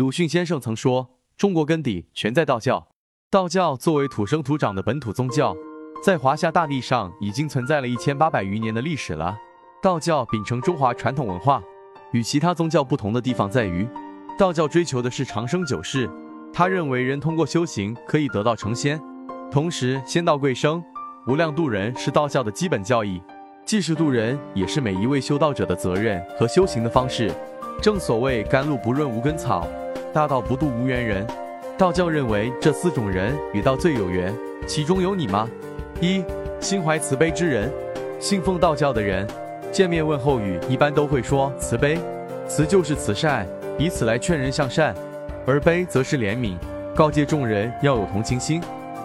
鲁迅先生曾说：“中国根底全在道教。”道教作为土生土长的本土宗教，在华夏大地上已经存在了一千八百余年的历史了。道教秉承中华传统文化，与其他宗教不同的地方在于，道教追求的是长生久世。他认为人通过修行可以得道成仙，同时仙道贵生，无量度人是道教的基本教义。既是渡人，也是每一位修道者的责任和修行的方式。正所谓甘露不润无根草，大道不渡无缘人。道教认为这四种人与道最有缘，其中有你吗？一、心怀慈悲之人。信奉道教的人，见面问候语一般都会说慈悲，慈就是慈善，以此来劝人向善；而悲则是怜悯，告诫众人要有同情心。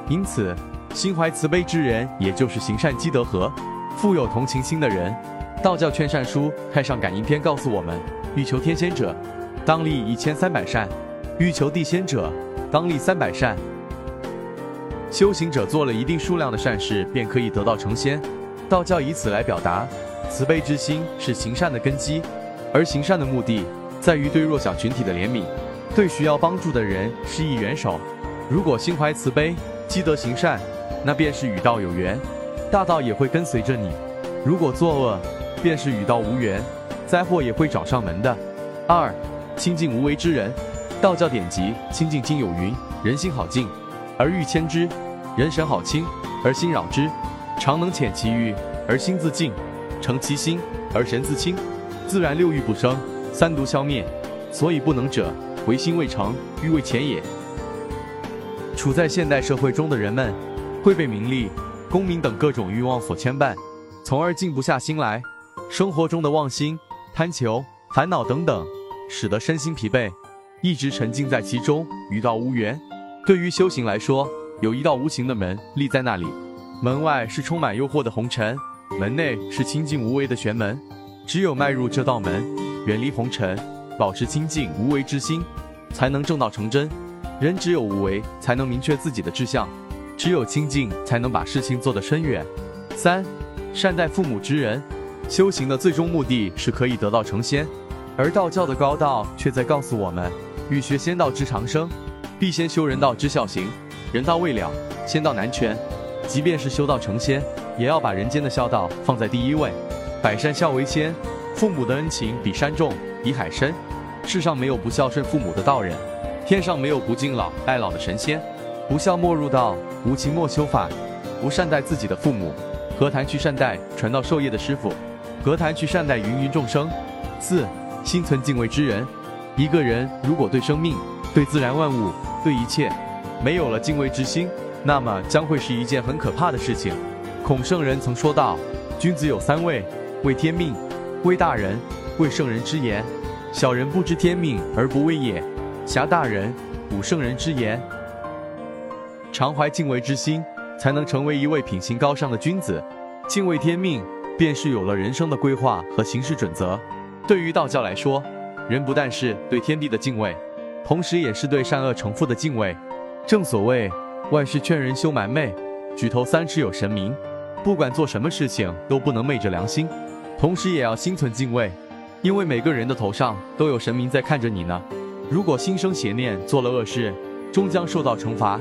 因此，心怀慈悲之人，也就是行善积德和。富有同情心的人，道教劝善书太上感应篇告诉我们：欲求天仙者，当立一千三百善；欲求地仙者，当立三百善。修行者做了一定数量的善事，便可以得道成仙。道教以此来表达，慈悲之心是行善的根基，而行善的目的在于对弱小群体的怜悯，对需要帮助的人施以援手。如果心怀慈悲，积德行善，那便是与道有缘。大道也会跟随着你。如果作恶，便是与道无缘，灾祸也会找上门的。二，清净无为之人。道教典籍《清净经》有云：人心好静，而欲牵之；人神好清，而心扰之。常能遣其欲，而心自静；诚其心，而神自清。自然六欲不生，三毒消灭。所以不能者，唯心未成，欲未遣也。处在现代社会中的人们，会被名利。功名等各种欲望所牵绊，从而静不下心来。生活中的妄心、贪求、烦恼等等，使得身心疲惫，一直沉浸在其中，与道无缘。对于修行来说，有一道无形的门立在那里，门外是充满诱惑的红尘，门内是清净无为的玄门。只有迈入这道门，远离红尘，保持清净无为之心，才能正道成真。人只有无为，才能明确自己的志向。只有清净，才能把事情做得深远。三，善待父母之人，修行的最终目的是可以得道成仙，而道教的高道却在告诉我们：欲学仙道之长生，必先修人道之孝行。人道未了，仙道难全。即便是修道成仙，也要把人间的孝道放在第一位。百善孝为先，父母的恩情比山重，比海深。世上没有不孝顺父母的道人，天上没有不敬老爱老的神仙。不孝莫入道，无情莫修法。不善待自己的父母，何谈去善待传道授业的师傅？何谈去善待芸芸众生？四，心存敬畏之人。一个人如果对生命、对自然万物、对一切没有了敬畏之心，那么将会是一件很可怕的事情。孔圣人曾说道：“君子有三畏：畏天命，畏大人，畏圣人之言。小人不知天命而不畏也，侠大人，补圣人之言。”常怀敬畏之心，才能成为一位品行高尚的君子。敬畏天命，便是有了人生的规划和行事准则。对于道教来说，人不但是对天地的敬畏，同时也是对善恶成负的敬畏。正所谓万事劝人休蛮昧，举头三尺有神明。不管做什么事情，都不能昧着良心，同时也要心存敬畏，因为每个人的头上都有神明在看着你呢。如果心生邪念，做了恶事，终将受到惩罚。